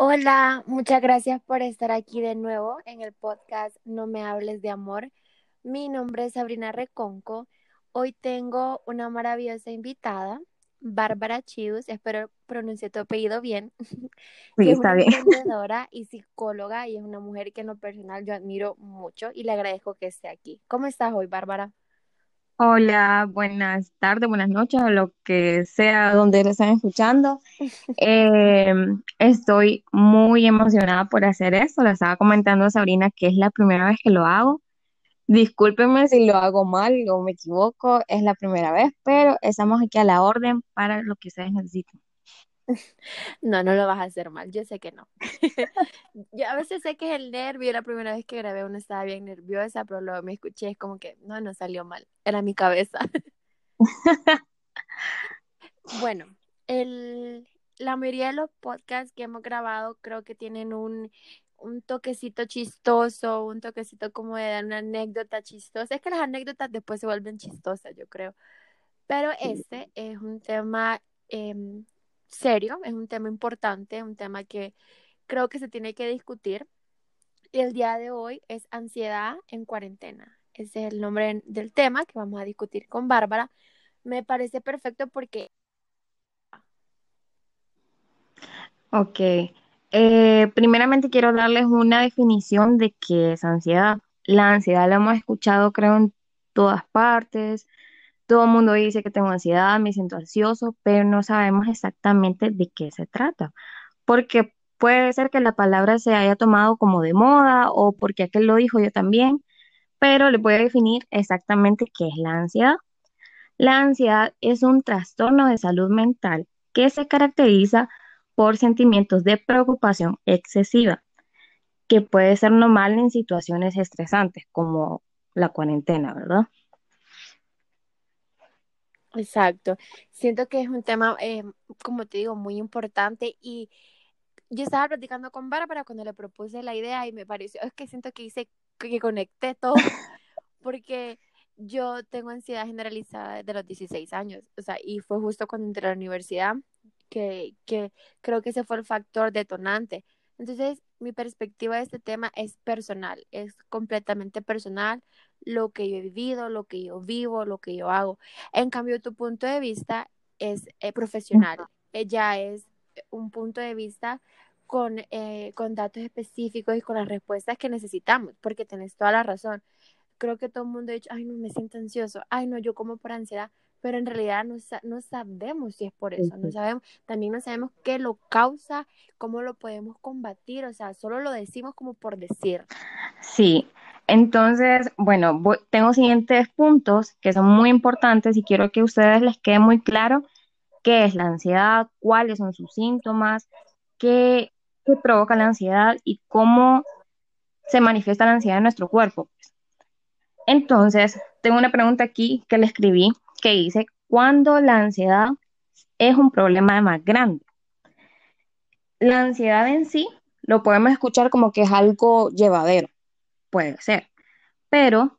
Hola, muchas gracias por estar aquí de nuevo en el podcast No me hables de amor. Mi nombre es Sabrina Reconco. Hoy tengo una maravillosa invitada, Bárbara Chius, espero pronuncie tu apellido bien, que es una emprendedora y psicóloga y es una mujer que en lo personal yo admiro mucho y le agradezco que esté aquí. ¿Cómo estás hoy, Bárbara? Hola, buenas tardes, buenas noches, o lo que sea donde lo están escuchando. Eh, estoy muy emocionada por hacer esto. Le estaba comentando a Sabrina que es la primera vez que lo hago. Discúlpenme si lo hago mal o me equivoco, es la primera vez, pero estamos aquí a la orden para lo que ustedes necesiten. No, no lo vas a hacer mal, yo sé que no. yo a veces sé que es el nervio, la primera vez que grabé uno estaba bien nerviosa, pero luego me escuché, es como que no, no salió mal, era mi cabeza. bueno, el, la mayoría de los podcasts que hemos grabado creo que tienen un, un toquecito chistoso, un toquecito como de dar una anécdota chistosa. Es que las anécdotas después se vuelven chistosas, yo creo. Pero este es un tema em, serio, es un tema importante, un tema que creo que se tiene que discutir. Y el día de hoy es ansiedad en cuarentena. Ese es el nombre del tema que vamos a discutir con Bárbara. Me parece perfecto porque... Ok. Eh, primeramente quiero darles una definición de qué es ansiedad. La ansiedad la hemos escuchado creo en todas partes, todo el mundo dice que tengo ansiedad, me siento ansioso, pero no sabemos exactamente de qué se trata. Porque puede ser que la palabra se haya tomado como de moda o porque aquel lo dijo yo también, pero le voy a definir exactamente qué es la ansiedad. La ansiedad es un trastorno de salud mental que se caracteriza por sentimientos de preocupación excesiva, que puede ser normal en situaciones estresantes como la cuarentena, ¿verdad? Exacto. Siento que es un tema, eh, como te digo, muy importante y yo estaba platicando con Bárbara cuando le propuse la idea y me pareció, es que siento que hice, que conecté todo, porque yo tengo ansiedad generalizada desde los 16 años, o sea, y fue justo cuando entré a la universidad que, que creo que ese fue el factor detonante. Entonces, mi perspectiva de este tema es personal, es completamente personal, lo que yo he vivido, lo que yo vivo, lo que yo hago. En cambio, tu punto de vista es eh, profesional, eh, ya es un punto de vista con, eh, con datos específicos y con las respuestas que necesitamos, porque tenés toda la razón. Creo que todo el mundo ha dicho, ay, no, me siento ansioso, ay, no, yo como por ansiedad, pero en realidad no, no sabemos si es por eso, no sabemos, también no sabemos qué lo causa, cómo lo podemos combatir, o sea, solo lo decimos como por decir. Sí, entonces, bueno, tengo siguientes puntos que son muy importantes y quiero que a ustedes les quede muy claro qué es la ansiedad, cuáles son sus síntomas, qué, qué provoca la ansiedad y cómo se manifiesta la ansiedad en nuestro cuerpo. Entonces, tengo una pregunta aquí que le escribí que dice, ¿cuándo la ansiedad es un problema más grande? La ansiedad en sí lo podemos escuchar como que es algo llevadero, puede ser, pero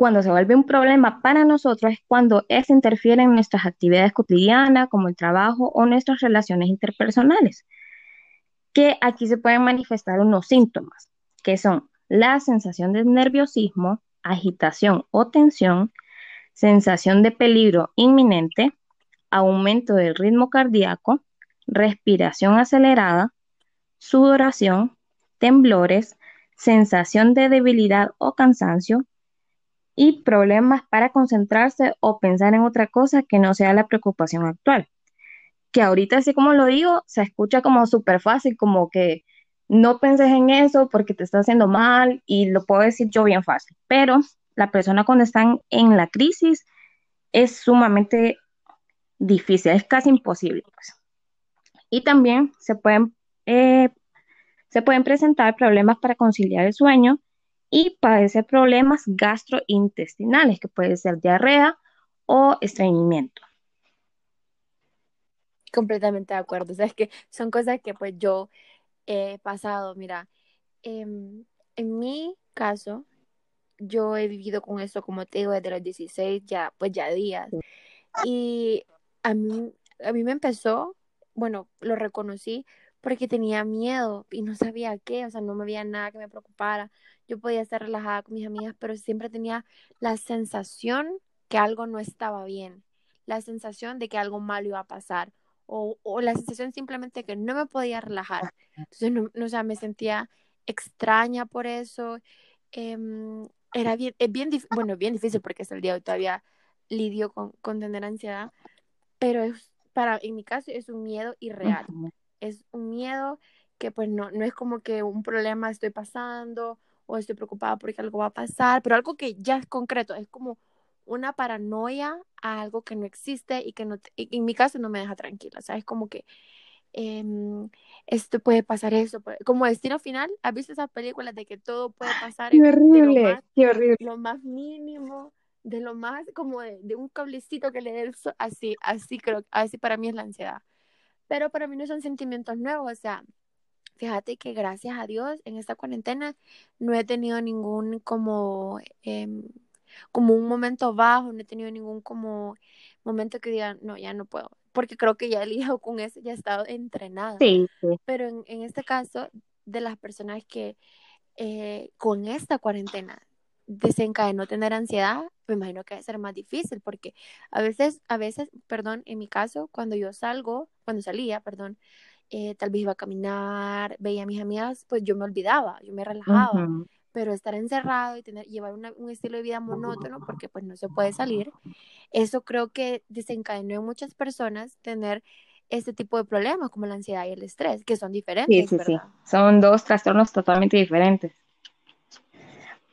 cuando se vuelve un problema para nosotros es cuando es interfiere en nuestras actividades cotidianas, como el trabajo o nuestras relaciones interpersonales, que aquí se pueden manifestar unos síntomas, que son la sensación de nerviosismo, agitación o tensión, sensación de peligro inminente, aumento del ritmo cardíaco, respiración acelerada, sudoración, temblores, sensación de debilidad o cansancio y problemas para concentrarse o pensar en otra cosa que no sea la preocupación actual. Que ahorita, así como lo digo, se escucha como súper fácil, como que no penses en eso porque te está haciendo mal y lo puedo decir yo bien fácil, pero la persona cuando están en la crisis es sumamente difícil, es casi imposible. Pues. Y también se pueden, eh, se pueden presentar problemas para conciliar el sueño y padecer problemas gastrointestinales, que puede ser diarrea o estreñimiento. Completamente de acuerdo. Que son cosas que pues yo he pasado. Mira, em, en mi caso, yo he vivido con eso, como te digo, desde los 16, ya, pues ya días. Y a mí, a mí me empezó, bueno, lo reconocí porque tenía miedo y no sabía qué, o sea, no me había nada que me preocupara. Yo podía estar relajada con mis amigas, pero siempre tenía la sensación que algo no estaba bien, la sensación de que algo malo iba a pasar o, o la sensación simplemente que no me podía relajar. Entonces, no, no o sea, me sentía extraña por eso. Em, era bien, es bien, bueno, bien difícil porque hasta el día de hoy todavía lidio con, con tener ansiedad, pero es, para, en mi caso es un miedo irreal. Es un miedo que pues no, no es como que un problema estoy pasando o estoy preocupada porque algo va a pasar, pero algo que ya es concreto, es como una paranoia a algo que no existe y que no, en mi caso no me deja tranquila, o sea, es como que eh, esto puede pasar eso, como destino final, ¿has visto esas películas de que todo puede pasar? Qué horrible, lo más, qué horrible. Lo más mínimo, de lo más como de, de un cablecito que le dé así, así creo, así para mí es la ansiedad. Pero para mí no son sentimientos nuevos, o sea, fíjate que gracias a Dios en esta cuarentena no he tenido ningún como, eh, como un momento bajo, no he tenido ningún como momento que diga, no, ya no puedo, porque creo que ya he lidiado con eso, ya he estado entrenada. Sí, sí. Pero en, en, este caso, de las personas que eh, con esta cuarentena desencadenó tener ansiedad, me imagino que va a ser más difícil, porque a veces, a veces, perdón, en mi caso, cuando yo salgo, cuando salía, perdón, eh, tal vez iba a caminar, veía a mis amigas, pues yo me olvidaba, yo me relajaba. Uh -huh pero estar encerrado y tener, llevar una, un estilo de vida monótono porque pues no se puede salir, eso creo que desencadenó en muchas personas tener este tipo de problemas como la ansiedad y el estrés, que son diferentes. Sí, sí, ¿verdad? sí. Son dos trastornos totalmente diferentes.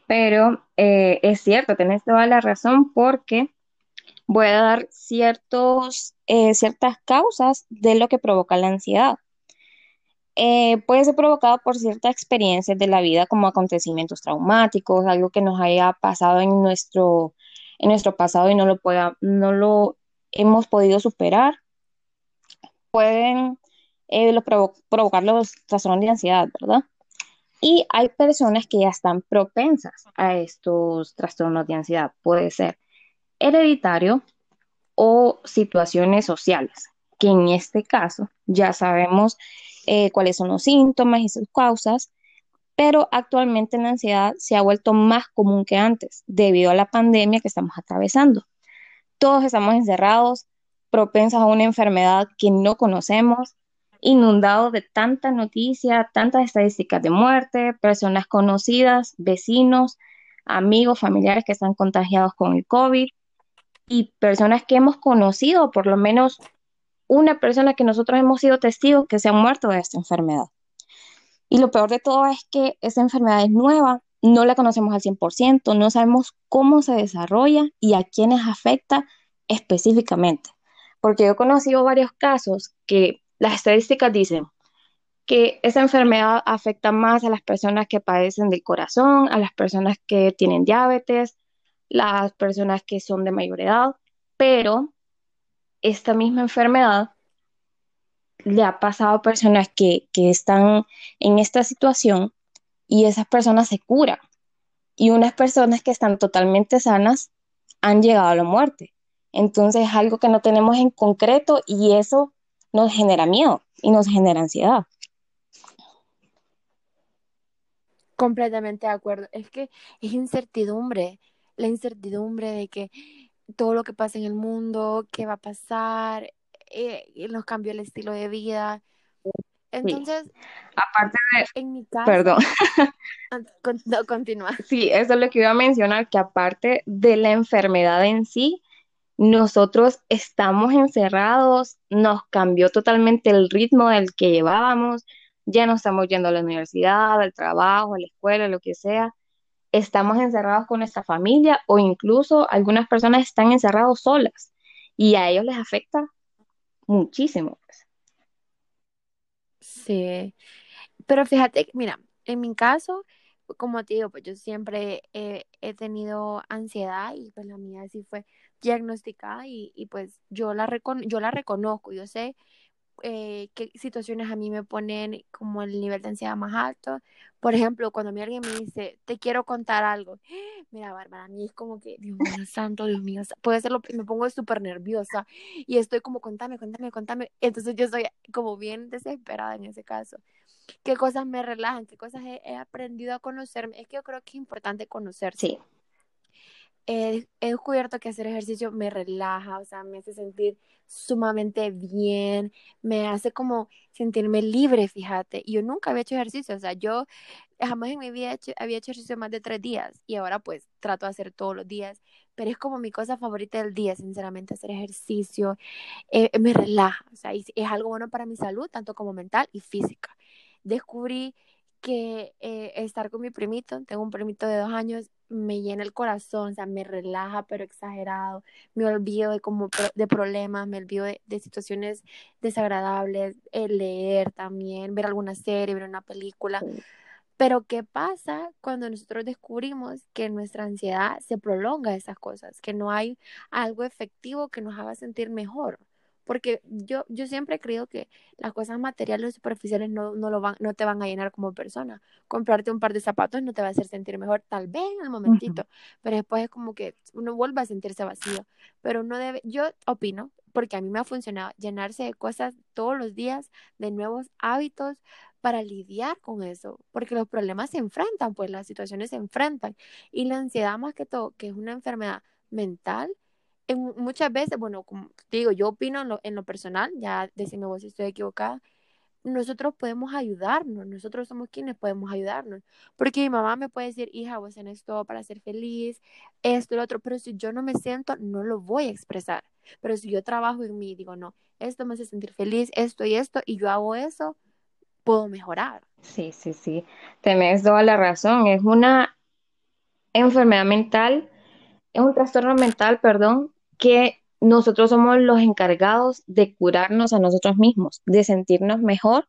Pero eh, es cierto, tenés toda la razón porque voy a dar ciertos, eh, ciertas causas de lo que provoca la ansiedad eh, puede ser provocado por ciertas experiencias de la vida como acontecimientos traumáticos, algo que nos haya pasado en nuestro, en nuestro pasado y no lo, pueda, no lo hemos podido superar. Pueden eh, lo provo provocar los trastornos de ansiedad, ¿verdad? Y hay personas que ya están propensas a estos trastornos de ansiedad. Puede ser hereditario o situaciones sociales, que en este caso ya sabemos eh, cuáles son los síntomas y sus causas, pero actualmente la ansiedad se ha vuelto más común que antes debido a la pandemia que estamos atravesando. Todos estamos encerrados, propensos a una enfermedad que no conocemos, inundados de tanta noticia, tantas estadísticas de muerte, personas conocidas, vecinos, amigos, familiares que están contagiados con el COVID y personas que hemos conocido, por lo menos una persona que nosotros hemos sido testigos que se ha muerto de esta enfermedad. Y lo peor de todo es que esta enfermedad es nueva, no la conocemos al 100%, no sabemos cómo se desarrolla y a quiénes afecta específicamente. Porque yo he conocido varios casos que las estadísticas dicen que esa enfermedad afecta más a las personas que padecen del corazón, a las personas que tienen diabetes, las personas que son de mayor edad, pero esta misma enfermedad le ha pasado a personas que, que están en esta situación y esas personas se curan. Y unas personas que están totalmente sanas han llegado a la muerte. Entonces es algo que no tenemos en concreto y eso nos genera miedo y nos genera ansiedad. Completamente de acuerdo. Es que es incertidumbre, la incertidumbre de que todo lo que pasa en el mundo, qué va a pasar, eh, nos cambió el estilo de vida. Entonces, sí. aparte de, en mi caso, perdón, no, continúa. Sí, eso es lo que iba a mencionar, que aparte de la enfermedad en sí, nosotros estamos encerrados, nos cambió totalmente el ritmo del que llevábamos, ya no estamos yendo a la universidad, al trabajo, a la escuela, lo que sea, estamos encerrados con nuestra familia o incluso algunas personas están encerrados solas y a ellos les afecta muchísimo. pues. Sí, pero fíjate, mira, en mi caso, como te digo, pues yo siempre he, he tenido ansiedad y pues la mía sí fue diagnosticada y, y pues yo la, yo la reconozco, yo sé eh, qué situaciones a mí me ponen como el nivel de ansiedad más alto. Por ejemplo, cuando mí alguien me dice, te quiero contar algo. Mira, Bárbara, a mí es como que, Dios mío santo, Dios mío, puede ser lo me pongo súper nerviosa y estoy como, contame, contame, contame. Entonces yo estoy como bien desesperada en ese caso. ¿Qué cosas me relajan? ¿Qué cosas he, he aprendido a conocerme? Es que yo creo que es importante conocerse. Sí. He, he descubierto que hacer ejercicio me relaja, o sea, me hace sentir sumamente bien, me hace como sentirme libre, fíjate. Y yo nunca había hecho ejercicio, o sea, yo jamás en mi vida hecho, había hecho ejercicio más de tres días y ahora pues trato de hacer todos los días, pero es como mi cosa favorita del día, sinceramente, hacer ejercicio, eh, me relaja, o sea, es algo bueno para mi salud, tanto como mental y física. Descubrí que eh, estar con mi primito, tengo un primito de dos años, me llena el corazón, o sea, me relaja, pero exagerado, me olvido de como de problemas, me olvido de, de situaciones desagradables, el leer también, ver alguna serie, ver una película. Pero ¿qué pasa cuando nosotros descubrimos que nuestra ansiedad se prolonga esas cosas, que no hay algo efectivo que nos haga sentir mejor? Porque yo, yo siempre he creído que las cosas materiales o superficiales no, no, lo van, no te van a llenar como persona. Comprarte un par de zapatos no te va a hacer sentir mejor, tal vez en el momentito, pero después es como que uno vuelve a sentirse vacío. Pero uno debe, yo opino, porque a mí me ha funcionado, llenarse de cosas todos los días, de nuevos hábitos para lidiar con eso, porque los problemas se enfrentan, pues las situaciones se enfrentan. Y la ansiedad más que todo, que es una enfermedad mental, muchas veces, bueno, como digo, yo opino en lo, en lo personal, ya decime vos si estoy equivocada, nosotros podemos ayudarnos, nosotros somos quienes podemos ayudarnos, porque mi mamá me puede decir, hija, vos tenés todo para ser feliz, esto lo otro, pero si yo no me siento, no lo voy a expresar, pero si yo trabajo en mí, digo, no, esto me hace sentir feliz, esto y esto, y yo hago eso, puedo mejorar. Sí, sí, sí, tenés toda la razón, es una enfermedad mental, es un trastorno mental, perdón, que nosotros somos los encargados de curarnos a nosotros mismos, de sentirnos mejor,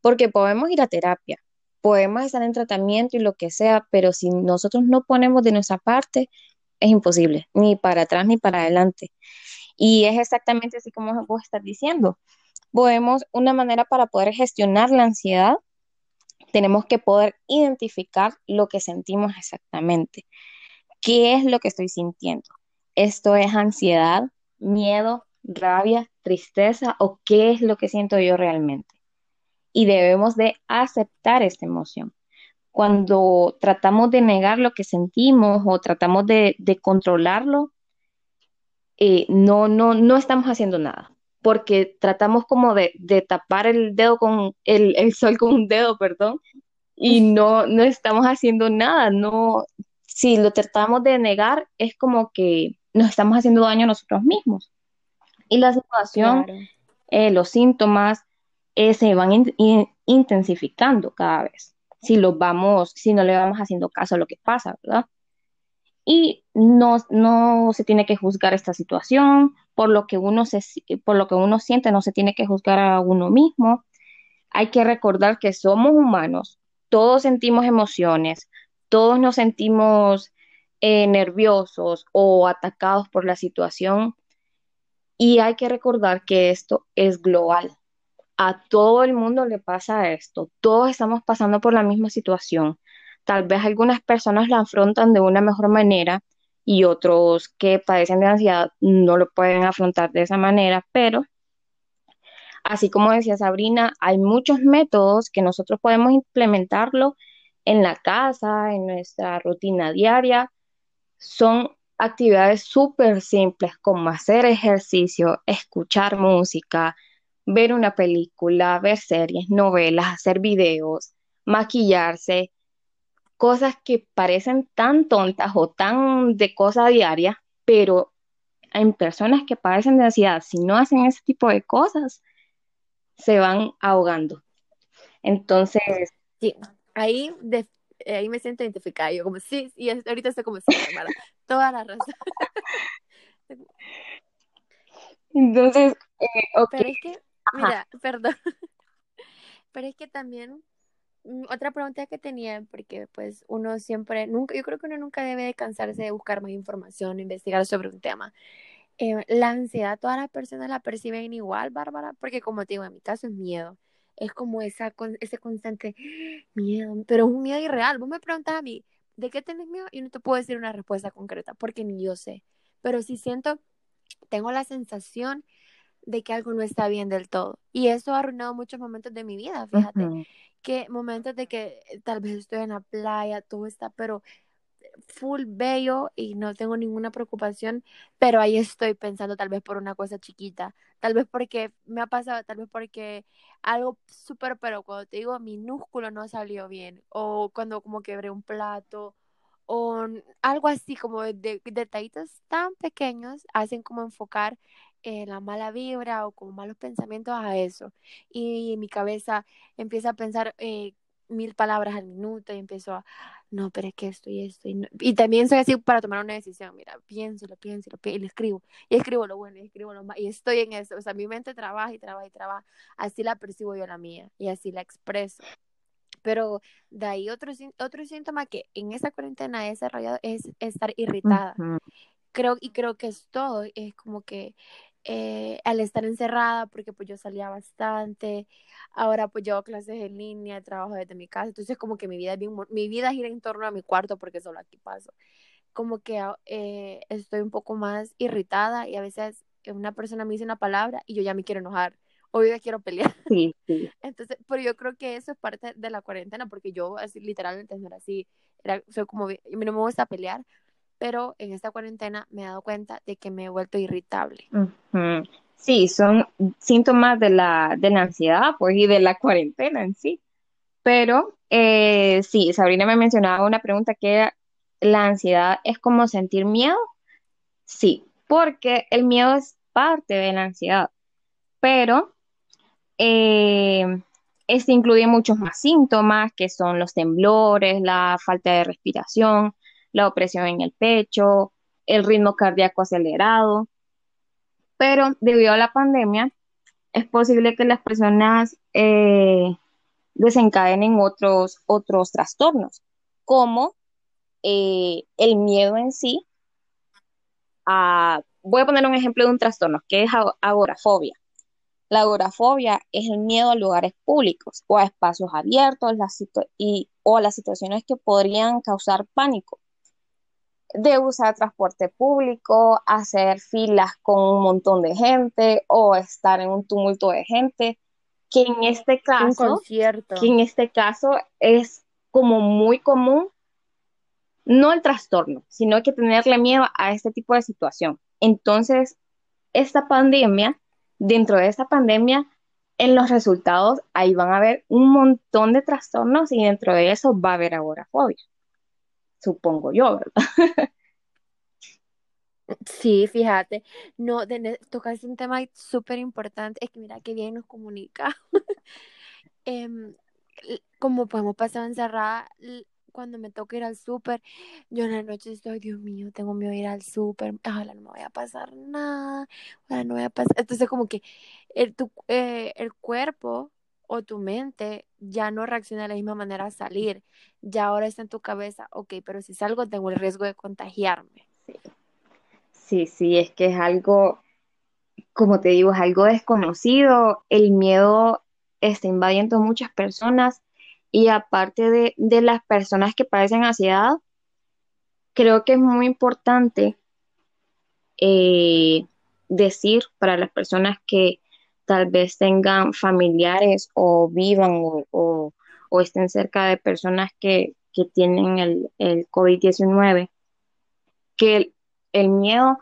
porque podemos ir a terapia, podemos estar en tratamiento y lo que sea, pero si nosotros no ponemos de nuestra parte, es imposible, ni para atrás ni para adelante. Y es exactamente así como vos estás diciendo. Podemos, una manera para poder gestionar la ansiedad, tenemos que poder identificar lo que sentimos exactamente. ¿Qué es lo que estoy sintiendo? Esto es ansiedad, miedo, rabia, tristeza o qué es lo que siento yo realmente. Y debemos de aceptar esta emoción. Cuando tratamos de negar lo que sentimos o tratamos de, controlarlo, eh, no, no, no estamos haciendo nada, porque tratamos como de, tapar el dedo con el, el, sol con un dedo, perdón, y no, no estamos haciendo nada, no, si lo tratamos de negar, es como que nos estamos haciendo daño a nosotros mismos. Y la situación, eh, los síntomas eh, se van intensificando cada vez. Si los vamos, si no le vamos haciendo caso a lo que pasa, ¿verdad? Y no, no se tiene que juzgar esta situación, por lo que uno se, por lo que uno siente, no se tiene que juzgar a uno mismo. Hay que recordar que somos humanos, todos sentimos emociones, todos nos sentimos eh, nerviosos o atacados por la situación. Y hay que recordar que esto es global. A todo el mundo le pasa esto. Todos estamos pasando por la misma situación. Tal vez algunas personas la afrontan de una mejor manera y otros que padecen de ansiedad no lo pueden afrontar de esa manera, pero así como decía Sabrina, hay muchos métodos que nosotros podemos implementarlo en la casa, en nuestra rutina diaria, son actividades súper simples como hacer ejercicio, escuchar música, ver una película, ver series, novelas, hacer videos, maquillarse, cosas que parecen tan tontas o tan de cosa diaria, pero en personas que padecen de ansiedad, si no hacen ese tipo de cosas, se van ahogando. Entonces, ahí de, ahí me siento identificada. Yo como, sí, y ahorita estoy como, sí, hermana, toda la razón. Entonces, eh, Pero es que, mira, perdón. Pero es que también, mm, otra pregunta que tenía, porque pues uno siempre, nunca, yo creo que uno nunca debe de cansarse de buscar más información, investigar sobre un tema. Eh, la ansiedad, todas las personas la perciben igual, Bárbara, porque como te digo, en mi caso es miedo. Es como esa, ese constante miedo, pero es un miedo irreal. Vos me preguntas a mí, ¿de qué tenés miedo? Y no te puedo decir una respuesta concreta, porque ni yo sé. Pero sí siento, tengo la sensación de que algo no está bien del todo. Y eso ha arruinado muchos momentos de mi vida, fíjate. Que momentos de que tal vez estoy en la playa, todo está, pero full bello y no tengo ninguna preocupación, pero ahí estoy pensando tal vez por una cosa chiquita, tal vez porque me ha pasado, tal vez porque algo súper, pero cuando te digo minúsculo no salió bien, o cuando como quebré un plato, o algo así como de, detallitos tan pequeños hacen como enfocar eh, la mala vibra o como malos pensamientos a eso. Y mi cabeza empieza a pensar eh, mil palabras al minuto y empiezo a, no, pero es que esto y esto. Y, también soy así para tomar una decisión, mira, pienso, lo pienso, lo pienso, y lo escribo. Y escribo lo bueno, y escribo lo malo, y estoy en eso. O sea, mi mente trabaja y trabaja y trabaja. Así la percibo yo la mía, y así la expreso. Pero de ahí otro, otro síntoma que en esa cuarentena he desarrollado es estar irritada. Creo, y creo que es todo, es como que eh, al estar encerrada, porque pues yo salía bastante, ahora pues llevo clases en línea, trabajo desde mi casa, entonces como que mi vida es bien, mi vida gira en torno a mi cuarto porque solo aquí paso. Como que eh, estoy un poco más irritada y a veces una persona me dice una palabra y yo ya me quiero enojar o yo ya quiero pelear. Sí, sí. Entonces, pero yo creo que eso es parte de la cuarentena porque yo así literalmente no era así, era, soy como, a mí no me gusta pelear, pero en esta cuarentena me he dado cuenta de que me he vuelto irritable. Sí, son síntomas de la, de la ansiedad, pues, y de la cuarentena en sí. Pero eh, sí, Sabrina me mencionaba una pregunta que la ansiedad es como sentir miedo. Sí, porque el miedo es parte de la ansiedad, pero eh, este incluye muchos más síntomas, que son los temblores, la falta de respiración, la opresión en el pecho, el ritmo cardíaco acelerado. Pero debido a la pandemia, es posible que las personas eh, desencadenen otros, otros trastornos, como eh, el miedo en sí. voy a poner un ejemplo de un trastorno, que es agorafobia. La agorafobia es el miedo a lugares públicos o a espacios abiertos y, o a las situaciones que podrían causar pánico de usar transporte público, hacer filas con un montón de gente o estar en un tumulto de gente, que en este caso, que en este caso es como muy común, no el trastorno, sino que tenerle miedo a este tipo de situación. Entonces, esta pandemia, dentro de esta pandemia, en los resultados ahí van a haber un montón de trastornos y dentro de eso va a haber agorafobia supongo yo, ¿verdad? Sí, fíjate, no, tocaste un tema súper importante, es que mira qué bien nos comunica. Em, como podemos pasar encerrada, cuando me toca ir al súper, yo en la noche estoy, Dios mío, tengo miedo de ir al súper, ojalá no me vaya a pasar nada, no vaya a pasar. Entonces, como que el, tu, eh, el cuerpo o tu mente ya no reacciona de la misma manera a salir. Ya ahora está en tu cabeza, ok, pero si salgo tengo el riesgo de contagiarme. Sí, sí, es que es algo, como te digo, es algo desconocido. El miedo está invadiendo muchas personas y aparte de, de las personas que padecen ansiedad, creo que es muy importante eh, decir para las personas que tal vez tengan familiares o vivan o, estén cerca de personas que, tienen el, el COVID-19, que el, miedo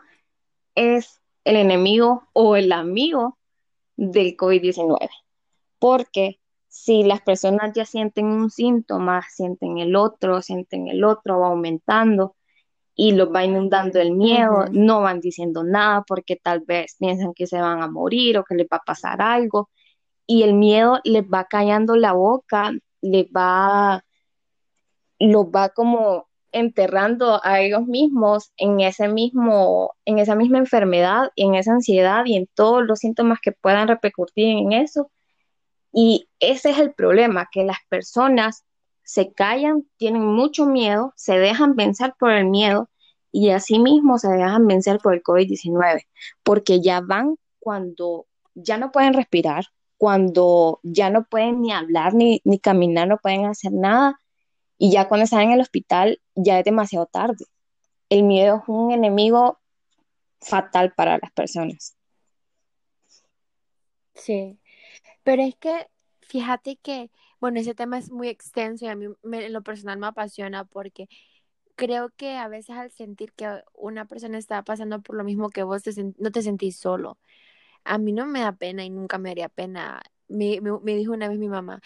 es el enemigo o el amigo del COVID-19. Porque si las personas ya sienten un síntoma, sienten el otro, sienten el otro, va aumentando, y los va inundando el miedo, no van diciendo nada porque tal vez piensan que se van a morir o que les va a pasar algo y el miedo les va callando la boca, les va, los va como enterrando a ellos mismos en ese mismo, en esa misma enfermedad y en esa ansiedad y en todos los síntomas que puedan repercutir en eso. Y ese es el problema, que las personas se callan, tienen mucho miedo, se dejan vencer por el miedo y asimismo se dejan vencer por el COVID-19, porque ya van cuando ya no pueden respirar, cuando ya no pueden ni hablar, ni, ni caminar, no pueden hacer nada, y ya cuando están en el hospital ya es demasiado tarde. El miedo es un enemigo fatal para las personas. Sí, pero es que fíjate que, bueno, ese tema es muy extenso y a mí en lo personal me apasiona porque creo que a veces al sentir que una persona está pasando por lo mismo que vos, no te sentís solo. A mí no me da pena y nunca me haría pena. Me, me, dijo una vez mi mamá,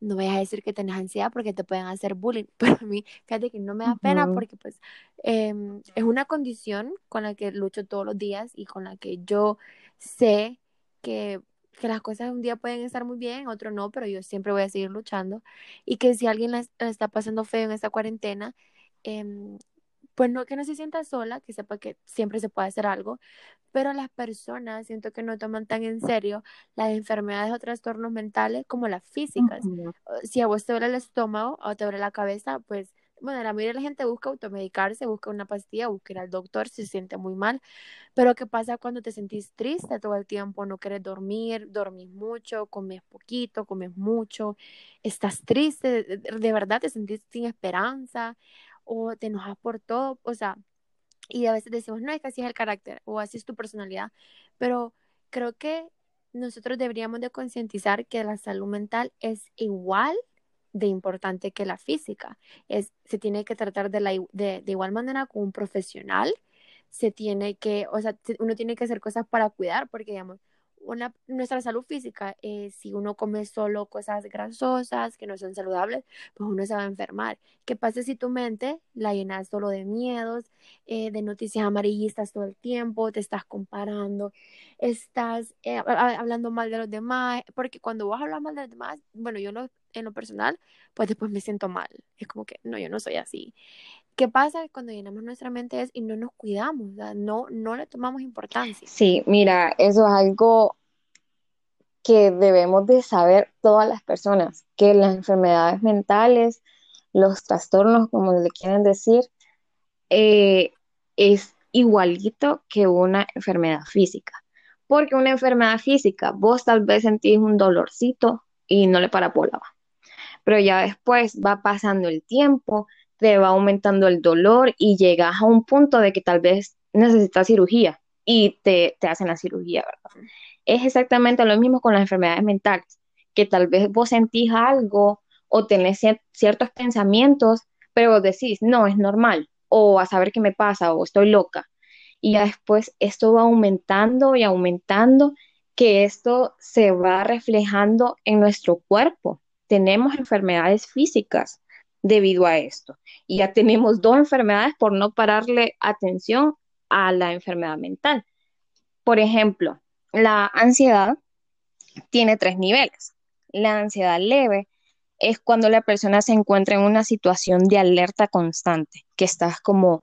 no vayas a decir que tenés ansiedad porque te pueden hacer bullying. Pero a mí, fíjate que no me da pena porque pues em, es una condición con la que lucho todos los días y con la que yo sé que que las cosas un día pueden estar muy bien, otro no, pero yo siempre voy a seguir luchando. Y que si alguien la, está pasando feo en esta cuarentena, em, pues no, que no se sienta sola, que sepa que siempre se puede hacer algo, pero las personas siento que no toman tan en serio las enfermedades o trastornos mentales como las físicas. Si a vos te duele el estómago o te duele la cabeza, pues bueno, la mayoría de la gente busca automedicarse, busca una pastilla, busca ir al doctor si se siente muy mal, pero ¿qué pasa cuando te sentís triste todo el tiempo? No quieres dormir, dormís mucho, comes poquito, comes mucho, estás triste, de, verdad te sentís sin esperanza o te enojas por todo, o sea, y a veces decimos, no, es que así es el carácter o así es tu personalidad, pero creo que nosotros deberíamos de concientizar que la salud mental es igual de importante que la física. Es, se tiene que tratar de, la, de, igual manera con un profesional, se tiene que, o sea, uno tiene que hacer cosas para cuidar, porque digamos, una, nuestra salud física, eh, si uno come solo cosas grasosas que no son saludables, pues uno se va a enfermar. ¿Qué pasa si tu mente la llenas solo de miedos, eh, de noticias amarillistas todo el tiempo, te estás comparando, estás eh, hablando mal de los demás? Porque cuando vos hablas mal de los demás, bueno, yo en lo personal, pues después me siento mal. Es como que, no, yo no soy así. ¿Qué pasa cuando llenamos nuestra mente y no nos cuidamos? No, no le tomamos importancia. Sí, mira, eso es algo que debemos de saber todas las personas, que las enfermedades mentales, los trastornos, como le quieren decir, eh, es igualito que una enfermedad física. Porque una enfermedad física, vos tal vez sentís un dolorcito y no le para por la Pero ya después va pasando el tiempo, te va aumentando el dolor y llegas a un punto de que tal vez necesitas cirugía y te, hacen la cirugía, ¿verdad? Es exactamente lo mismo con las enfermedades mentales, que tal vez vos sentís algo o tenés ciertos pensamientos, pero vos decís, no, es normal, o a saber qué me pasa, o estoy loca. Y ya después esto va aumentando y aumentando, que esto se va reflejando en nuestro cuerpo. Tenemos enfermedades físicas, debido a esto. Y ya tenemos dos enfermedades por no pararle atención a la enfermedad mental. Por ejemplo, la ansiedad tiene tres niveles. La ansiedad leve es cuando la persona se encuentra en una situación de alerta constante, que estás como,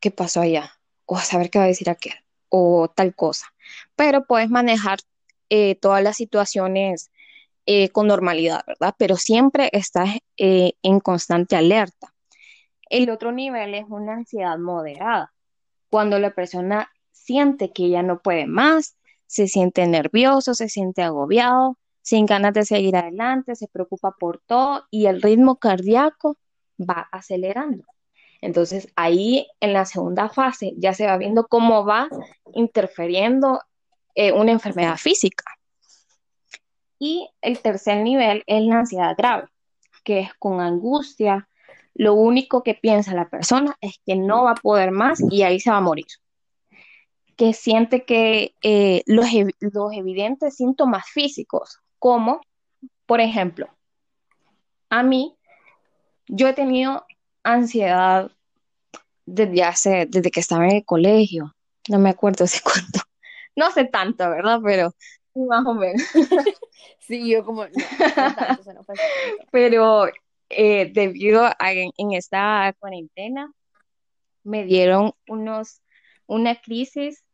¿qué pasó allá? O a saber qué va a decir aquel, o tal cosa. Pero puedes manejar eh, todas las situaciones eh, con normalidad, ¿verdad? Pero siempre estás eh, en constante alerta. El otro nivel es una ansiedad moderada, cuando la persona siente que ya no puede más, se siente nervioso, se siente agobiado, sin ganas de seguir adelante, se preocupa por todo y el ritmo cardíaco va acelerando. Entonces ahí en la segunda fase ya se va viendo cómo va interfiriendo eh, una enfermedad física. Y el tercer nivel es la ansiedad grave, que es con angustia. Lo único que piensa la persona es que no va a poder más y ahí se va a morir. Que siente que eh, los, los evidentes síntomas físicos, como, por ejemplo, a mí, yo he tenido ansiedad desde hace, desde que estaba en el colegio. No me acuerdo hace cuánto. No sé tanto, ¿verdad? Pero más o menos. sí, yo como, Pero eh, debido a en, esta cuarentena, me dieron unos, una crisis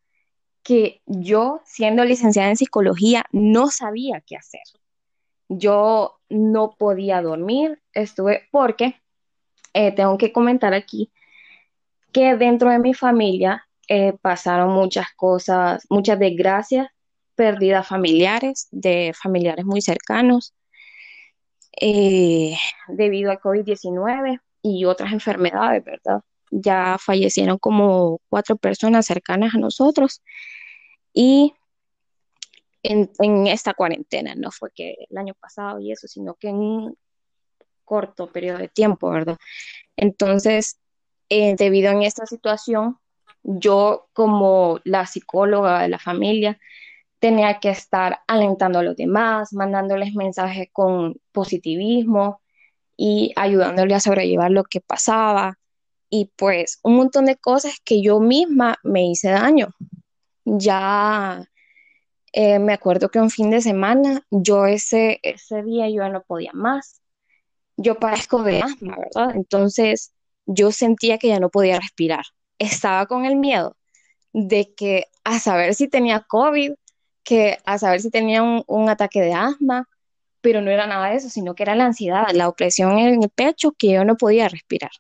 que yo, siendo licenciada en psicología, no sabía qué hacer. Yo no podía dormir, estuve, porque eh, tengo que comentar aquí que dentro de mi familia eh, pasaron muchas cosas, muchas desgracias, pérdidas familiares, de familiares muy cercanos, eh, debido al COVID-19 y otras enfermedades, ¿verdad? Ya fallecieron como cuatro personas cercanas a nosotros y en, esta cuarentena, no fue que el año pasado y eso, sino que en un corto periodo de tiempo, ¿verdad? Entonces, eh, debido a esta situación, yo como la psicóloga de la familia tenía que estar alentando a los demás, mandándoles mensajes con positivismo y ayudándoles a sobrellevar lo que pasaba y pues un montón de cosas que yo misma me hice daño. Ya eh, me acuerdo que un fin de semana, yo ese, ese día yo no podía más. Yo padezco de asma, ¿verdad? Entonces yo sentía que ya no podía respirar. Estaba con el miedo de que a saber si tenía COVID, que a saber si tenía un, un ataque de asma, pero no era nada de eso, sino que era la ansiedad, la opresión en el pecho, que yo no podía respirar.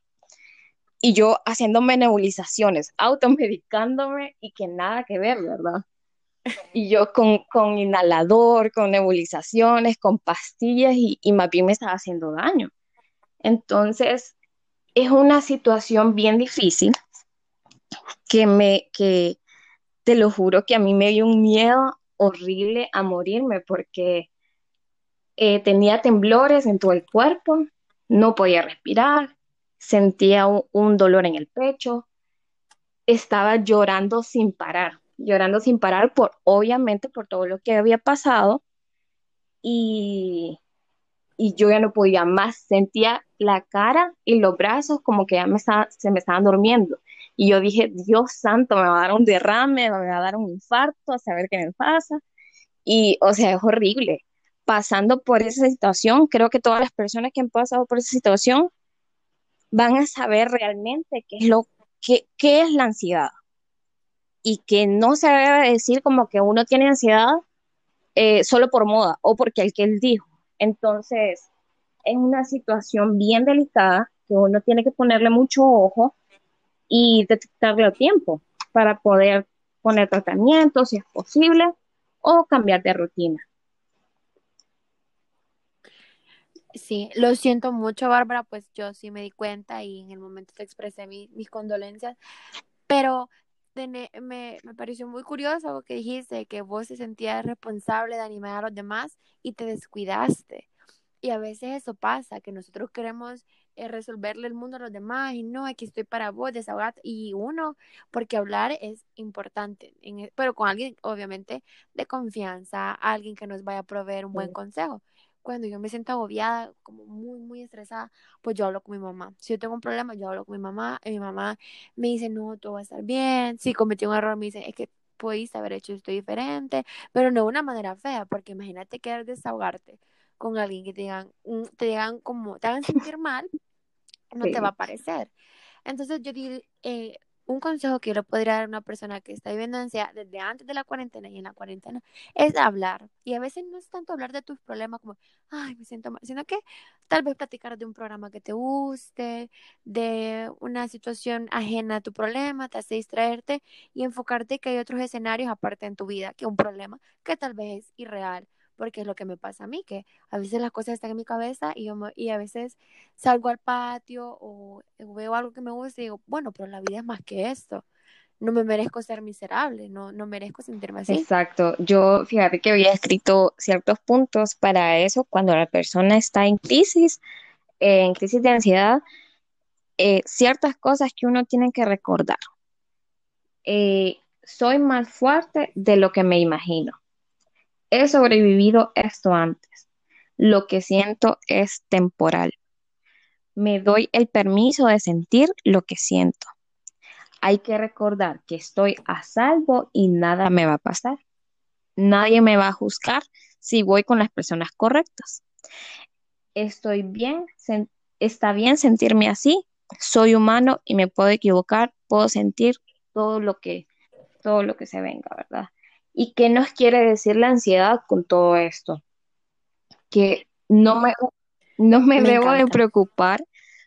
Y yo haciéndome nebulizaciones, automedicándome y que nada que ver, ¿verdad? Y yo con, con inhalador, con nebulizaciones, con pastillas y, y más bien me estaba haciendo daño. Entonces, es una situación bien difícil que me, que te lo juro que a mí me dio un miedo horrible a morirme porque eh, tenía temblores en todo el cuerpo, no podía respirar, sentía un, dolor en el pecho, estaba llorando sin parar, llorando sin parar por, obviamente, por todo lo que había pasado y, y yo ya no podía más, sentía la cara y los brazos como que ya me se me estaban durmiendo. Y yo dije, Dios santo, me va a dar un derrame, me va a dar un infarto, a saber qué me pasa. Y, o sea, es horrible. Pasando por esa situación, creo que todas las personas que han pasado por esa situación van a saber realmente qué es lo que qué es la ansiedad. Y que no se debe decir como que uno tiene ansiedad eh, solo por moda o porque el que él dijo. Entonces, es una situación bien delicada que uno tiene que ponerle mucho ojo y detectarle a tiempo para poder poner tratamiento si es posible o cambiar de rutina. Sí, lo siento mucho, Bárbara, pues yo sí me di cuenta y en el momento te expresé mi, mis condolencias, pero me, me, pareció muy curioso que dijiste que vos te sentías responsable de animar a los demás y te descuidaste. Y a veces eso pasa, que nosotros queremos eh, resolverle el mundo a los demás y no, aquí estoy para vos, desahogate. Y uno, porque hablar es importante, en, e, pero con alguien obviamente de confianza, alguien que nos vaya a proveer un buen consejo. Cuando yo me siento agobiada, como muy, muy estresada, pues yo hablo con mi mamá. Si yo tengo un problema, yo hablo con mi mamá y mi mamá me dice, no, todo va a estar bien. Si cometí un error, me dice, es que pudiste haber hecho esto diferente, pero no de una manera fea, porque imagínate querer desahogarte con alguien que te digan, te digan como, te hagan sentir mal, no te va a parecer. Entonces yo di eh, un consejo que yo le podría dar a una persona que está viviendo ansiedad desde antes de la cuarentena y en la cuarentena es hablar. Y a veces no es tanto hablar de tus problemas como, ay, me siento mal, sino que tal vez platicar de un programa que te guste, de una situación ajena a tu problema, te hace distraerte y enfocarte que hay otros escenarios aparte en tu vida que un problema que tal vez es irreal porque es lo que me pasa a mí, que a veces las cosas están en mi cabeza y, yo y a veces salgo al patio o veo algo que me gusta y digo, bueno, pero la vida es más que esto. No me merezco ser miserable, no, no merezco sentirme así. Exacto. Yo, fíjate que había escrito ciertos puntos para eso cuando la persona está en crisis, en crisis de ansiedad, eh, ciertas cosas que uno tiene que recordar. Eh, soy más fuerte de lo que me imagino. He sobrevivido esto antes. Lo que siento es temporal. Me doy el permiso de sentir lo que siento. Hay que recordar que estoy a salvo y nada me va a pasar. Nadie me va a juzgar si voy con las personas correctas. Estoy bien, está bien sentirme así. Soy humano y me puedo equivocar, puedo sentir todo lo que todo lo que se venga, ¿verdad? ¿Y qué nos quiere decir la ansiedad con todo esto? Que no me, no me, debo de preocupar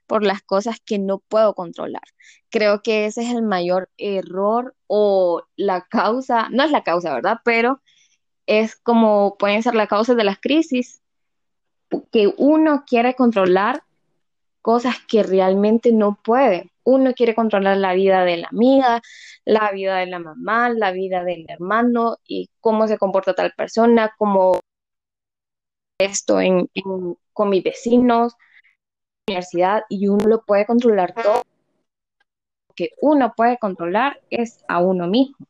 por las cosas que no puedo controlar. Creo que ese es el mayor error o la causa, no es la causa, ¿verdad? Pero es como pueden ser la causa de las crisis, que uno quiere controlar cosas que realmente no puede. Uno quiere controlar la vida de la amiga, la vida de la mamá, la vida del hermano y cómo se comporta tal persona, cómo esto en, con mis vecinos, universidad, y uno lo puede controlar todo. Lo que uno puede controlar es a uno mismo.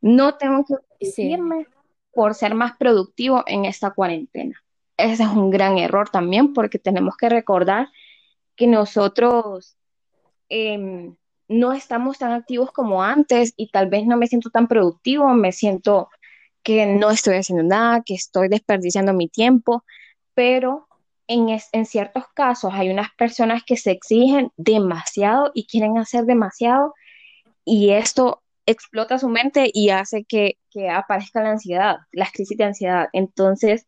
No tengo que decirme por ser más productivo en esta cuarentena. Ese es un gran error también porque tenemos que recordar que nosotros em, no estamos tan activos como antes y tal vez no me siento tan productivo, me siento que no estoy haciendo nada, que estoy desperdiciando mi tiempo, pero en, en ciertos casos hay unas personas que se exigen demasiado y quieren hacer demasiado y esto explota su mente y hace que, que aparezca la ansiedad, las crisis de ansiedad. Entonces,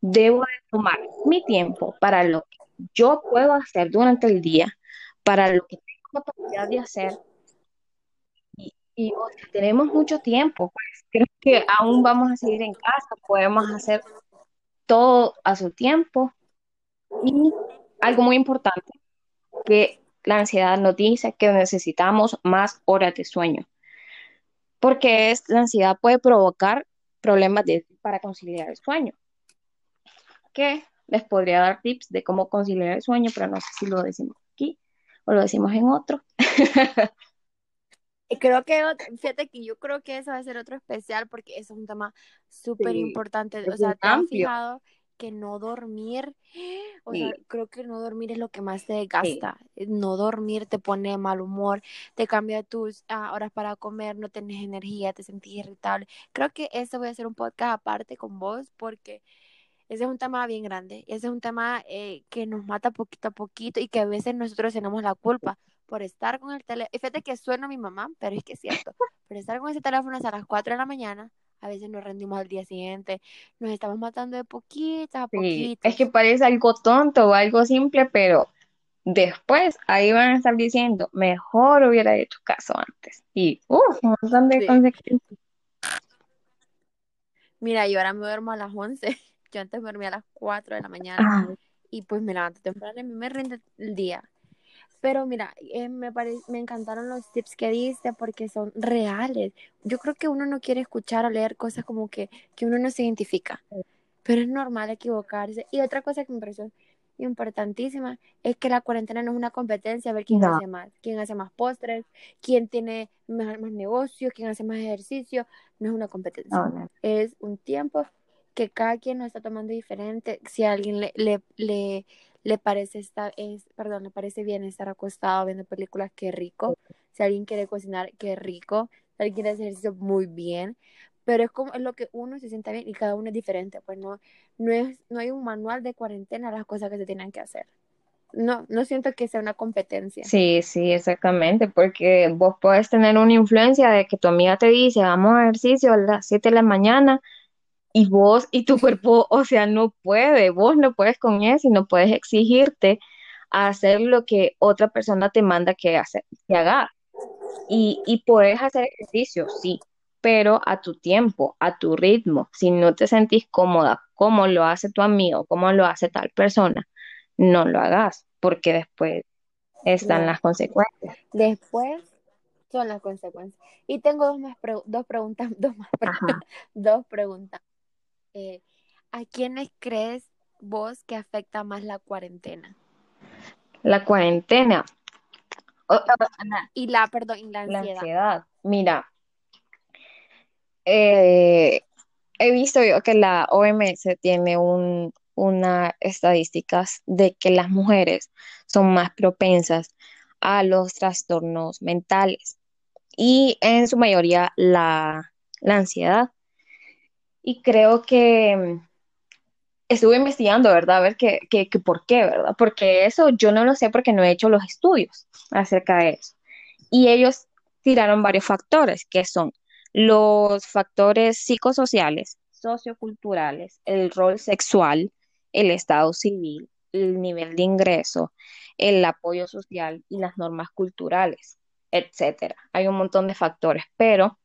debo de tomar mi tiempo para lo que yo puedo hacer durante el día, para lo que tengo capacidad de hacer. Y, y tenemos mucho tiempo, pues creo que aún vamos a seguir en casa, podemos hacer todo a su tiempo. Y algo muy importante, que la ansiedad nos dice que necesitamos más horas de sueño, porque es, la ansiedad puede provocar problemas de, para conciliar el sueño. ¿Qué? les podría dar tips de cómo conciliar el sueño, pero no sé si lo decimos o lo decimos en otro. Creo que, fíjate que yo creo que eso va a ser otro especial porque es un tema súper importante. o sea, ¿te has fijado que no dormir, o sea, creo que no dormir es lo que más te gasta. No dormir te pone mal humor, te cambia tus ah, horas para comer, no tienes energía, te sentís irritable. Creo que eso voy a hacer un podcast aparte con vos porque ese es un tema bien grande, ese es un tema eh, que nos mata poquito a poquito y que a veces nosotros tenemos la culpa por estar con el teléfono. Fíjate que suena mi mamá, pero es que es cierto, por estar con ese teléfono hasta las 4 de la mañana, a veces nos rendimos al día siguiente, nos estamos matando de poquito a poquito. es que parece algo tonto o algo simple, pero después ahí van a estar diciendo, mejor hubiera hecho caso antes. Y, uff, un montón de consecuencias. Mira, yo ahora me duermo a las 11. Yo antes me dormía a las 4 de la mañana y pues me levanto temprano y me rinde el día. Pero mira, eh, me, me encantaron los tips que diste porque son reales. Yo creo que uno no quiere escuchar o leer cosas como que, que uno no se identifica, pero es normal equivocarse. Y otra cosa que me pareció importantísima es que la cuarentena no es una competencia a ver quién hace más, quién hace más postres, quién tiene más, negocios, quién hace más ejercicio. No es una competencia, es un tiempo que cada quien lo está tomando diferente. Si a alguien le, le, le, le parece estar, es, perdón, le parece bien estar acostado viendo películas, qué rico. Si alguien quiere cocinar, qué rico. Si alguien quiere hacer ejercicio, muy bien. Pero es como es lo que uno se sienta bien y cada uno es diferente. Pues no, no, es, no hay un manual de cuarentena las cosas que se tienen que hacer. No, no siento que sea una competencia. Sí, sí, exactamente, porque vos puedes tener una influencia de que tu amiga te dice, vamos a ejercicio a las 7 de la mañana, y vos y tu cuerpo, o sea, no puede, vos no puedes con eso y no puedes exigirte a hacer lo que otra persona te manda que, hace, que haga. Y, y puedes hacer ejercicio, sí, pero a tu tiempo, a tu ritmo. Si no te sentís cómoda, como lo hace tu amigo, como lo hace tal persona, no lo hagas, porque después están las consecuencias. Después son las consecuencias. Y tengo dos más dos preguntas, dos más preguntas, dos preguntas. Eh, ¿a quiénes crees vos que afecta más la cuarentena? La cuarentena. y la, perdón, la ansiedad. Mira, eh, he visto yo que la OMS tiene un, una estadísticas de que las mujeres son más propensas a los trastornos mentales y en su mayoría la, la ansiedad. Y creo que mm, estuve investigando, ¿verdad? A ver qué, qué, por qué, ¿verdad? Porque eso yo no lo sé porque no he hecho los estudios acerca de eso. Y ellos tiraron varios factores, que son los factores psicosociales, socioculturales, el rol sexual, el estado civil, el nivel de ingreso, el apoyo social y las normas culturales, etcétera. Hay un montón de factores, pero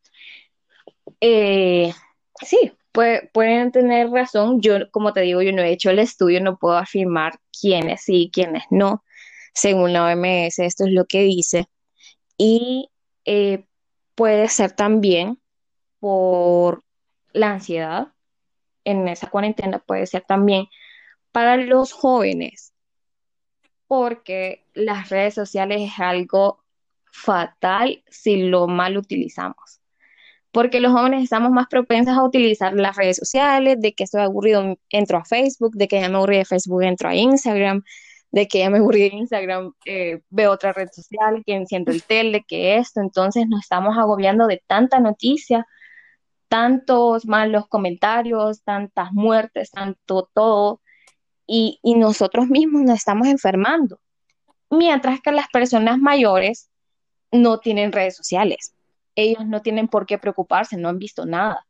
eh, sí, pueden tener razón. Yo, como te digo, yo no he hecho el estudio, no puedo afirmar quiénes sí y quiénes no. Según la OMS, esto es lo que dice. Y eh, puede ser también por la ansiedad en esa cuarentena, puede ser también para los jóvenes, porque las redes sociales es algo fatal si lo mal utilizamos. Porque los jóvenes estamos más propensos a utilizar las redes sociales, de que estoy aburrido, entro a Facebook, de que ya me aburrí de Facebook, entro a Instagram, de que ya me aburrí de Instagram, eh, veo otra red social, que enciendo el tele, que esto, entonces nos estamos agobiando de tanta noticia, tantos malos comentarios, tantas muertes, tanto todo, y nosotros mismos nos estamos enfermando. Mientras que las personas mayores no tienen redes sociales, ellos no tienen por qué preocuparse, no han visto nada.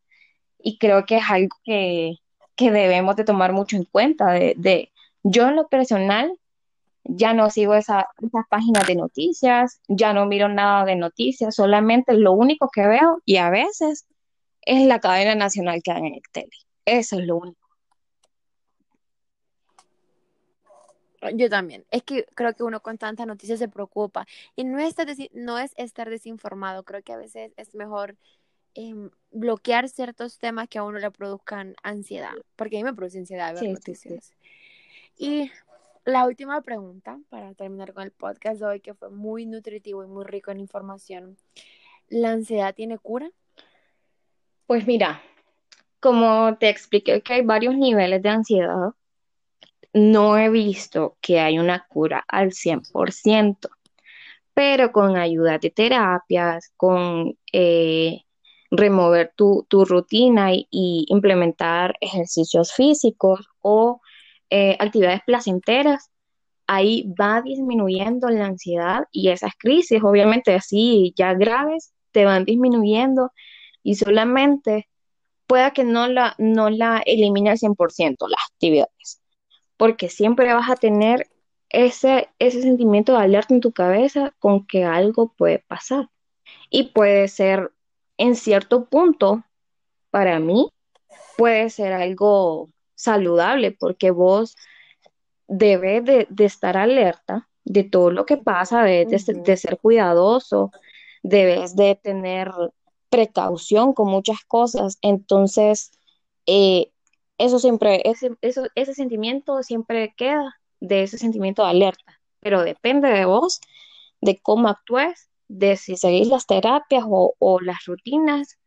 Y creo que es algo que, que debemos de tomar mucho en cuenta. De, de, yo en lo personal ya no sigo esa, esas páginas de noticias, ya no miro nada de noticias, solamente lo único que veo y a veces es la cadena nacional que hay en el tele. Eso es lo único. Yo también. Es que creo que uno con tantas noticias se preocupa. Y no es, no es estar desinformado. Creo que a veces es mejor em, bloquear ciertos temas que a uno le produzcan ansiedad. Porque a mí me produce ansiedad ver noticias. Y la última pregunta, para terminar con el podcast de hoy, que fue muy nutritivo y muy rico en información. ¿La ansiedad tiene cura? Pues mira, como te expliqué que hay varios niveles de ansiedad, no he visto que hay una cura al 100%, pero con ayuda de terapias, con eh, remover tu, rutina y, implementar ejercicios físicos o eh, actividades placenteras, ahí va disminuyendo la ansiedad y esas crisis, obviamente así ya graves, te van disminuyendo y solamente pueda que no la, no la elimine al 100% las actividades, porque siempre vas a tener ese, ese sentimiento de alerta en tu cabeza con que algo puede pasar. Y puede ser, en cierto punto, para mí, puede ser algo saludable, porque vos debes de, estar alerta de todo lo que pasa, debes de, ser cuidadoso, debes de tener precaución con muchas cosas. Entonces, eh, eso siempre, ese, eso, ese sentimiento siempre queda de ese sentimiento de alerta, pero depende de vos, de cómo actúes, de si seguís las terapias o, las rutinas,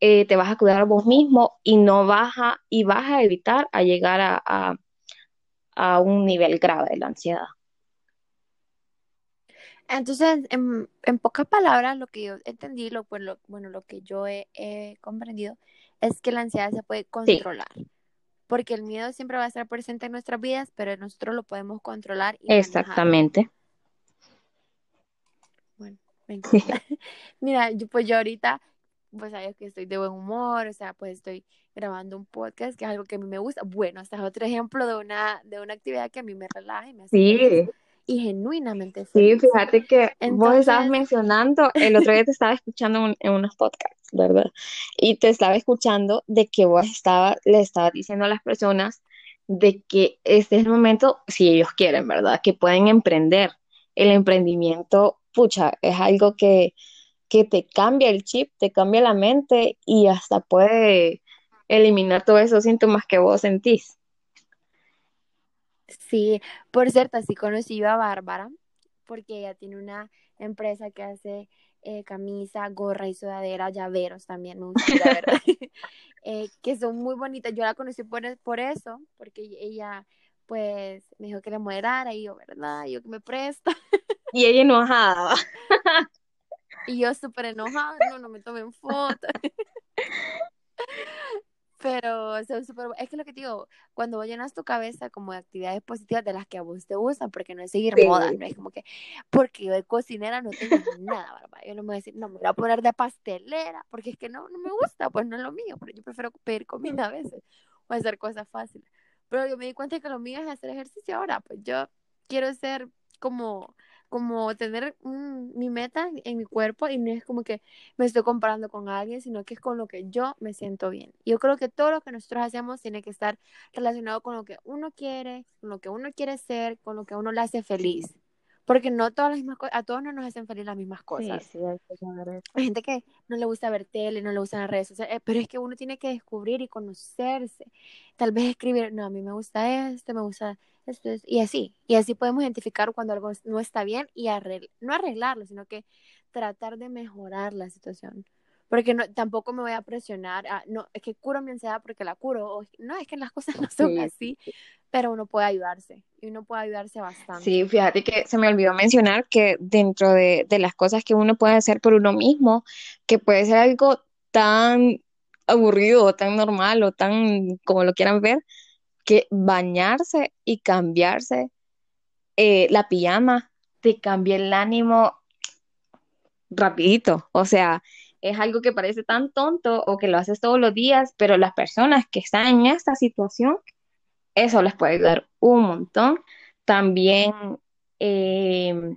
eh, te vas a cuidar vos mismo y no vas a, y vas a evitar a llegar a, a un nivel grave de la ansiedad. Entonces, en, pocas palabras, lo que yo entendí, lo, pues, bueno, lo que yo he, comprendido es que la ansiedad se puede controlar. Porque el miedo siempre va a estar presente en nuestras vidas, pero nosotros lo podemos controlar. Y Exactamente. Bueno, me Mira, yo, pues yo ahorita, pues sabes que estoy de buen humor, o sea, pues estoy grabando un podcast, que es algo que a mí me gusta. Bueno, este es otro ejemplo de una, de una actividad que a mí me relaja y me hace sí y genuinamente Sí, fíjate que vos estabas mencionando, el otro día te estaba escuchando en unos podcasts, ¿verdad? Y te estaba escuchando de que vos estaba, le estabas diciendo a las personas de que este es el momento, si ellos quieren, ¿verdad? Que pueden emprender. El emprendimiento, pucha, es algo que, que te cambia el chip, te cambia la mente y hasta puede eliminar todos esos síntomas que vos sentís. Sí, por cierto, así conocí yo a Bárbara, porque ella tiene una empresa que hace eh, camisa, gorra y sudadera, llaveros también, me eh, que son muy bonitas. Yo la conocí por, e, por eso, porque ella pues me dijo que le moderara y yo, ¿verdad? yo que me presto. Y ella enojada. y yo súper enojada, no, no me tomen fotos. Pero son súper... Es que lo que te digo, cuando vos llenas tu cabeza como de actividades positivas de las que a vos te gustan, porque no es seguir moda, no es como que, porque yo de cocinera no tengo nada, ¿verdad? Yo no me voy a decir, no, me voy a poner de pastelera, porque es que no, no me gusta, pues no es lo mío, pero yo prefiero pedir comida a veces o hacer cosas fáciles. Pero yo me di cuenta que lo mío es hacer ejercicio ahora, pues yo quiero ser como como tener mi meta en mi cuerpo y no es como que me estoy comparando con alguien, sino que es con lo que yo me siento bien. Yo creo que todo lo que nosotros hacemos tiene que estar relacionado con lo que uno quiere, con lo que uno quiere ser, con lo que uno le hace feliz. Porque no todas las mismas cosas, a todos no nos hacen feliz las mismas cosas. Sí, sí, hay, que saber hay gente que no le gusta ver tele, no le gustan las redes sociales, eh, pero es que uno tiene que descubrir y conocerse. Tal vez escribir, no, a mí me gusta esto, me gusta esto, y así. Y así podemos identificar cuando algo no está bien y no arreglarlo, sino que tratar de mejorar la situación. Porque no, tampoco me voy a presionar, no, es que curo mi ansiedad porque la curo, no, es que las cosas no son así, pero uno puede ayudarse y uno puede ayudarse bastante. Sí, fíjate que se me olvidó mencionar que dentro de, de las cosas que uno puede hacer por uno mismo, que puede ser algo tan aburrido o tan normal o tan como lo quieran ver, que bañarse y cambiarse eh, la pijama te cambia el ánimo rapidito. O sea, es algo que parece tan tonto o que lo haces todos los días, pero las personas que están en esta situación eso les puede ayudar un montón. También eh,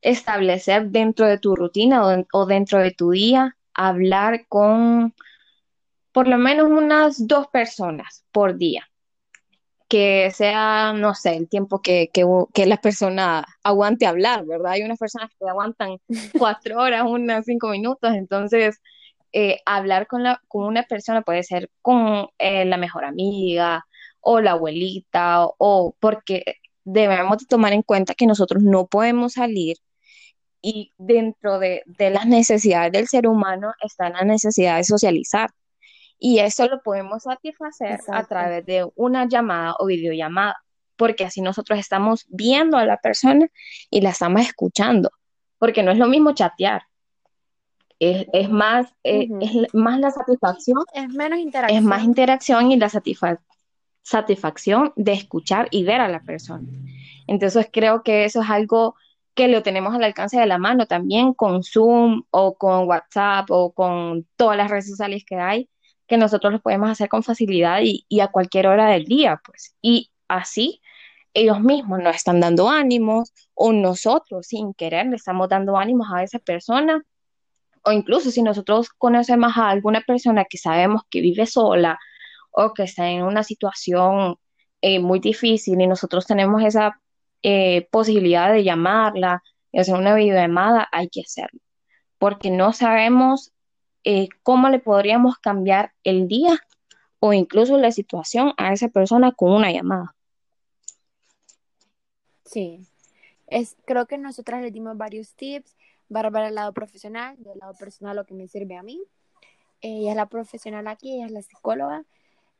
establecer dentro de tu rutina o, dentro de tu día, hablar con por lo menos unas dos personas por día que sea, no sé, el tiempo que, que, la persona aguante hablar, ¿verdad? Hay unas personas que aguantan cuatro horas, unas cinco minutos, entonces eh, hablar con, la, con una persona puede ser con eh, la mejor amiga, o la abuelita o porque debemos tomar en cuenta que nosotros no podemos salir y dentro de, las necesidades del ser humano está la necesidad de socializar. Y eso lo podemos satisfacer a través de una llamada o videollamada, porque así nosotros estamos viendo a la persona y la estamos escuchando, porque no es lo mismo chatear. Es, más, eh, es más la satisfacción. Es menos interacción. Es más interacción y la satisfacción de escuchar y ver a la persona. Entonces creo que eso es algo que lo tenemos al alcance de la mano también con Zoom o con WhatsApp o con todas las redes sociales que hay, que nosotros lo podemos hacer con facilidad y, a cualquier hora del día, pues. Y así ellos mismos nos están dando ánimos o nosotros sin querer le estamos dando ánimos a esa persona o incluso si nosotros conocemos a alguna persona que sabemos que vive sola o que está en una situación eh, muy difícil y nosotros tenemos esa eh, posibilidad de llamarla y hacer una videollamada, hay que hacerlo, porque no sabemos eh, cómo le podríamos cambiar el día o incluso la situación a esa persona con una llamada. Sí, es, creo que nosotras le dimos varios tips, Bárbara el lado profesional, del lado personal lo que me sirve a mí. Ella es la profesional aquí, ella es la psicóloga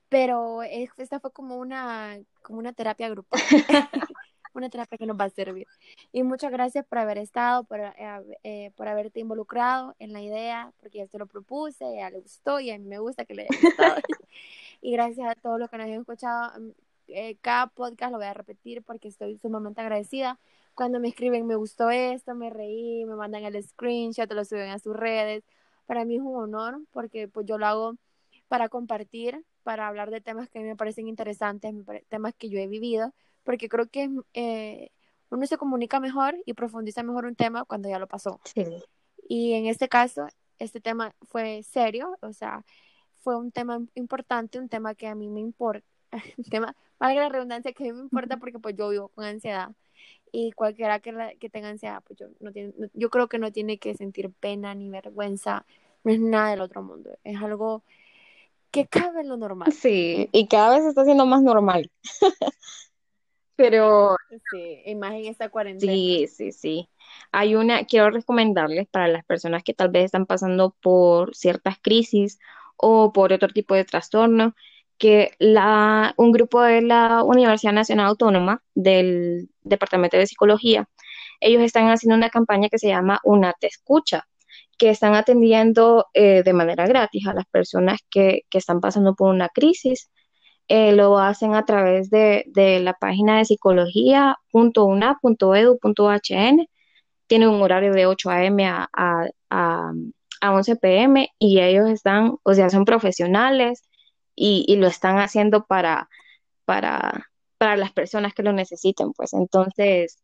pero esta fue como una, como una terapia grupal, una terapia que nos va a servir. Y muchas gracias por haber estado, por, eh, eh, por haberte involucrado en la idea, porque ya te lo propuse, ya le gustó y a mí me gusta que le haya gustado. y gracias a todos los que nos han escuchado. Mm, eh, cada podcast lo voy a repetir porque estoy sumamente agradecida. Cuando me escriben, me gustó esto, me reí, me mandan el screenshot, lo suben a sus redes. Para mí es un honor porque pues yo lo hago para compartir para hablar de temas que me parecen interesantes, temas que yo he vivido, porque creo que eh, uno se comunica mejor y profundiza mejor un tema cuando ya lo pasó. Y en este caso, este tema fue serio, o sea, fue un tema importante, un tema que a mí me importa, un tema, valga la redundancia, que a mí me importa porque pues yo vivo con ansiedad y cualquiera que, que tenga ansiedad, pues yo, no tiene, yo creo que no tiene que sentir pena ni vergüenza, no es nada del otro mundo, es algo que cabe en lo normal. Sí, y cada vez está siendo más normal. Pero... Sí, imagen esta cuarentena. Sí, sí, sí. Hay una, quiero recomendarles para las personas que tal vez están pasando por ciertas crisis o por otro tipo de trastorno, que la, un grupo de la Universidad Nacional Autónoma del Departamento de Psicología, ellos están haciendo una campaña que se llama Una Te Escucha que están atendiendo eh, de manera gratis a las personas que, están pasando por una crisis. Eh, lo hacen a través de, la página de psicología.una.edu.hn. Tiene un horario de 8 a.m. A, a, 11 p.m. y ellos están, o sea, son profesionales y, lo están haciendo para, para, para las personas que lo necesiten, pues entonces,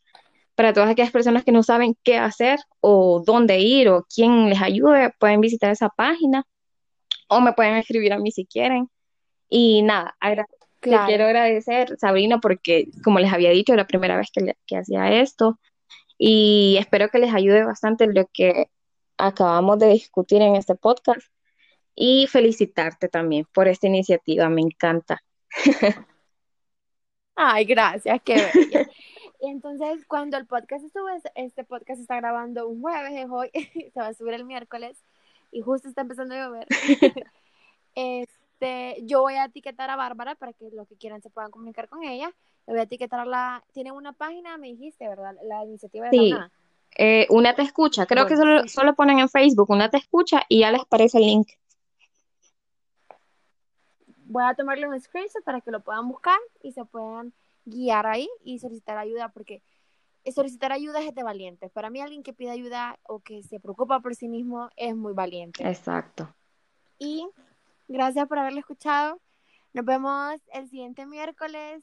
para todas aquellas personas que no saben qué hacer o dónde ir o quién les ayude, pueden visitar esa página o me pueden escribir a mí si quieren. Y nada, le quiero agradecer, Sabrina, porque como les había dicho, es la primera vez que, que hacía esto y espero que les ayude bastante lo que acabamos de discutir en este podcast y felicitarte también por esta iniciativa, me encanta. Ay, gracias, qué bella. Entonces, cuando el podcast sube, este podcast está grabando un jueves, es hoy, se va a subir el miércoles y justo está empezando a llover. este, yo voy a etiquetar a Bárbara para que los que quieran se puedan comunicar con ella. Le voy a etiquetar la, tiene una página, me dijiste, ¿verdad? La iniciativa de sí. Eh, una te escucha, creo que solo, solo ponen en Facebook, una te escucha y ya les aparece el link voy a tomarle un screenshot para que lo puedan buscar y se puedan guiar ahí y solicitar ayuda porque solicitar ayuda es de valiente. Para mí alguien que pide ayuda o que se preocupa por sí mismo es muy valiente. Exacto. Y gracias por haberlo escuchado. Nos vemos el siguiente miércoles.